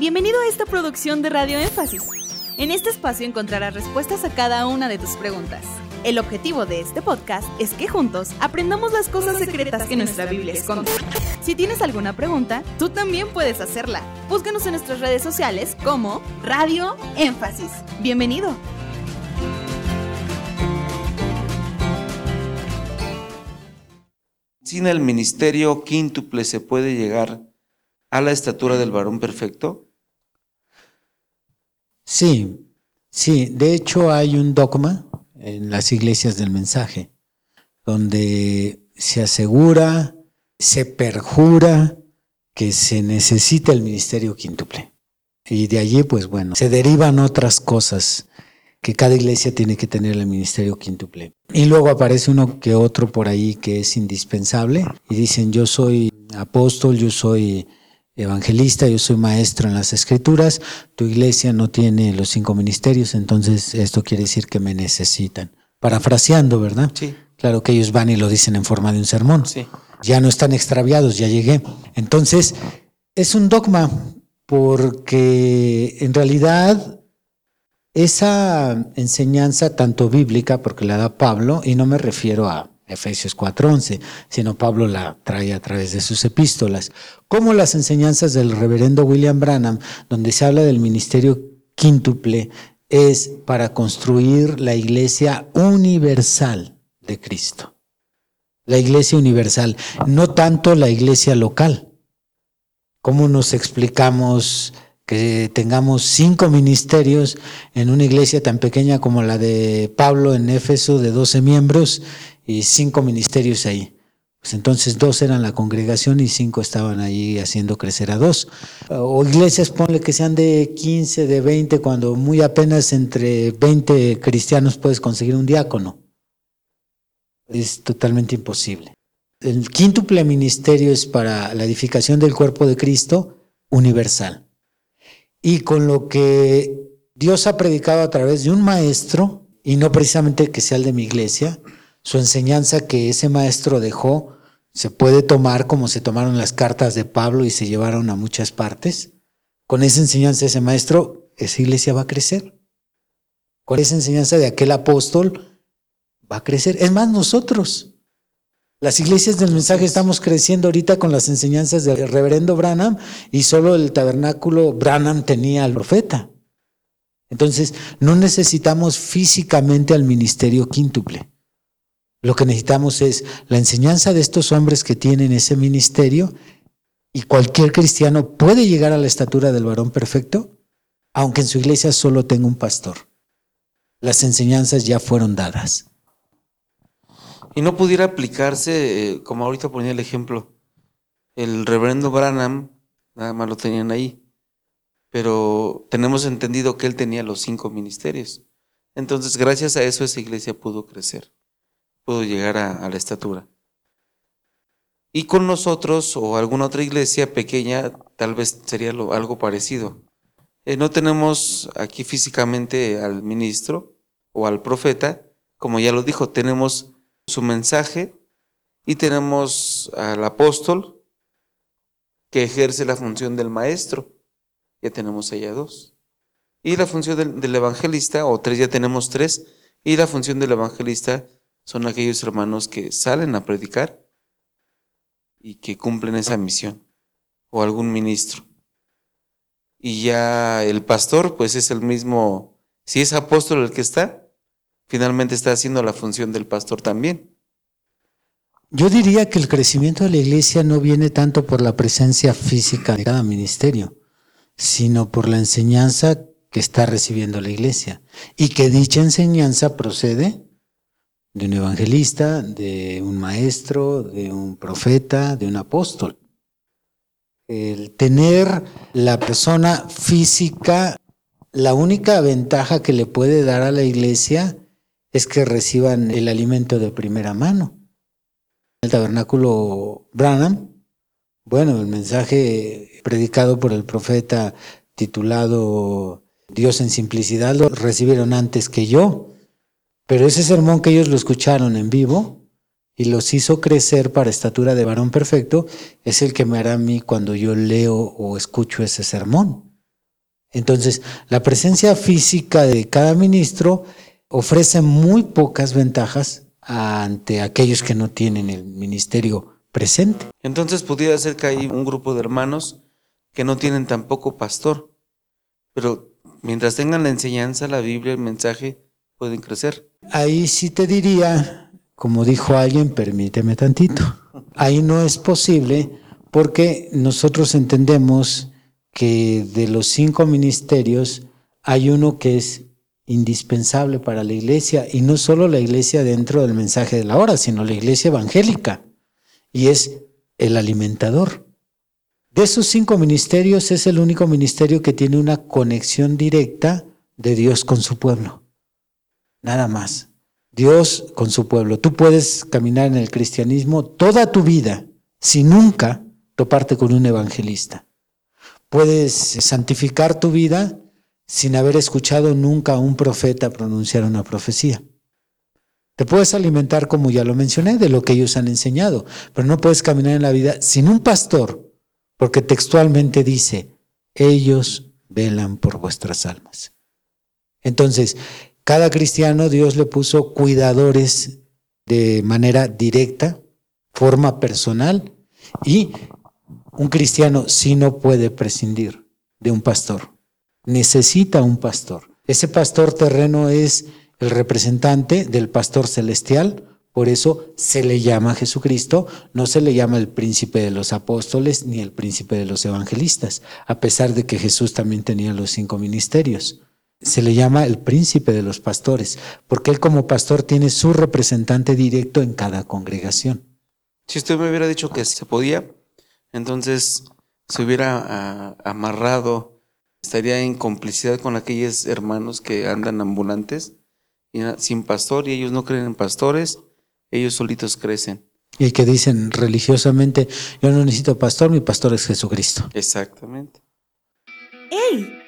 Bienvenido a esta producción de Radio Énfasis. En este espacio encontrarás respuestas a cada una de tus preguntas. El objetivo de este podcast es que juntos aprendamos las cosas secretas que nuestra Biblia esconde. Si tienes alguna pregunta, tú también puedes hacerla. Búscanos en nuestras redes sociales como Radio Énfasis. Bienvenido. Sin el ministerio quíntuple se puede llegar a la estatura del varón perfecto. Sí, sí. De hecho hay un dogma en las iglesias del mensaje, donde se asegura, se perjura que se necesita el ministerio quíntuple. Y de allí, pues bueno, se derivan otras cosas que cada iglesia tiene que tener el ministerio quíntuple. Y luego aparece uno que otro por ahí que es indispensable y dicen yo soy apóstol, yo soy evangelista, yo soy maestro en las escrituras, tu iglesia no tiene los cinco ministerios, entonces esto quiere decir que me necesitan. Parafraseando, ¿verdad? Sí. Claro que ellos van y lo dicen en forma de un sermón. Sí. Ya no están extraviados, ya llegué. Entonces, es un dogma porque en realidad esa enseñanza tanto bíblica, porque la da Pablo, y no me refiero a Efesios 4:11, sino Pablo la trae a través de sus epístolas, como las enseñanzas del reverendo William Branham, donde se habla del ministerio quíntuple, es para construir la iglesia universal de Cristo. La iglesia universal, no tanto la iglesia local. ¿Cómo nos explicamos que tengamos cinco ministerios en una iglesia tan pequeña como la de Pablo en Éfeso de 12 miembros y cinco ministerios ahí. Pues entonces dos eran la congregación y cinco estaban ahí haciendo crecer a dos. O iglesias, ponle que sean de 15, de 20, cuando muy apenas entre 20 cristianos puedes conseguir un diácono. Es totalmente imposible. El quíntuple ministerio es para la edificación del cuerpo de Cristo universal. Y con lo que Dios ha predicado a través de un maestro, y no precisamente que sea el de mi iglesia, su enseñanza que ese maestro dejó se puede tomar como se tomaron las cartas de Pablo y se llevaron a muchas partes. Con esa enseñanza de ese maestro, esa iglesia va a crecer. Con esa enseñanza de aquel apóstol, va a crecer. Es más, nosotros. Las iglesias del mensaje estamos creciendo ahorita con las enseñanzas del reverendo Branham y solo el tabernáculo Branham tenía al profeta. Entonces, no necesitamos físicamente al ministerio quíntuple. Lo que necesitamos es la enseñanza de estos hombres que tienen ese ministerio y cualquier cristiano puede llegar a la estatura del varón perfecto, aunque en su iglesia solo tenga un pastor. Las enseñanzas ya fueron dadas. Y no pudiera aplicarse, eh, como ahorita ponía el ejemplo, el reverendo Branham, nada más lo tenían ahí, pero tenemos entendido que él tenía los cinco ministerios. Entonces, gracias a eso esa iglesia pudo crecer pudo llegar a, la estatura. Y con nosotros o alguna otra iglesia pequeña, tal vez sería algo parecido. Eh, no tenemos aquí físicamente al ministro o al profeta, como ya lo dijo, tenemos su mensaje y tenemos al apóstol que ejerce la función del maestro. Ya tenemos allá dos. Y la función del, del evangelista, o tres, ya tenemos tres, y la función del evangelista son aquellos hermanos que salen a predicar y que cumplen esa misión, o algún ministro. Y ya el pastor, pues es el mismo, si es apóstol el que está, finalmente está haciendo la función del pastor también. Yo diría que el crecimiento de la iglesia no viene tanto por la presencia física de cada ministerio, sino por la enseñanza que está recibiendo la iglesia y que dicha enseñanza procede de un evangelista, de un maestro, de un profeta, de un apóstol. El tener la persona física, la única ventaja que le puede dar a la iglesia es que reciban el alimento de primera mano. El tabernáculo Branham, bueno, el mensaje predicado por el profeta titulado Dios en simplicidad lo recibieron antes que yo. Pero ese sermón que ellos lo escucharon en vivo y los hizo crecer para estatura de varón perfecto, es el que me hará a mí cuando yo leo o escucho ese sermón. Entonces, la presencia física de cada ministro ofrece muy pocas ventajas ante aquellos que no tienen el ministerio presente. Entonces pudiera ser que hay un grupo de hermanos que no tienen tampoco pastor, pero mientras tengan la enseñanza, la Biblia, el mensaje, pueden crecer. Ahí sí te diría, como dijo alguien, permíteme tantito, ahí no es posible porque nosotros entendemos que de los cinco ministerios hay uno que es indispensable para la iglesia y no solo la iglesia dentro del mensaje de la hora, sino la iglesia evangélica y es el alimentador. De esos cinco ministerios es el único ministerio que tiene una conexión directa de Dios con su pueblo. Nada más. Dios con su pueblo. Tú puedes caminar en el cristianismo toda tu vida sin nunca toparte con un evangelista. Puedes santificar tu vida sin haber escuchado nunca a un profeta pronunciar una profecía. Te puedes alimentar, como ya lo mencioné, de lo que ellos han enseñado, pero no puedes caminar en la vida sin un pastor, porque textualmente dice, ellos velan por vuestras almas. Entonces, cada cristiano Dios le puso cuidadores de manera directa, forma personal, y un cristiano sí no puede prescindir de un pastor. Necesita un pastor. Ese pastor terreno es el representante del pastor celestial, por eso se le llama Jesucristo, no se le llama el príncipe de los apóstoles ni el príncipe de los evangelistas, a pesar de que Jesús también tenía los cinco ministerios. Se le llama el príncipe de los pastores, porque él como pastor tiene su representante directo en cada congregación. Si usted me hubiera dicho que se podía, entonces se hubiera ah, amarrado, estaría en complicidad con aquellos hermanos que andan ambulantes sin pastor y ellos no creen en pastores, ellos solitos crecen. Y que dicen religiosamente, yo no necesito pastor, mi pastor es Jesucristo. Exactamente. ¡Hey!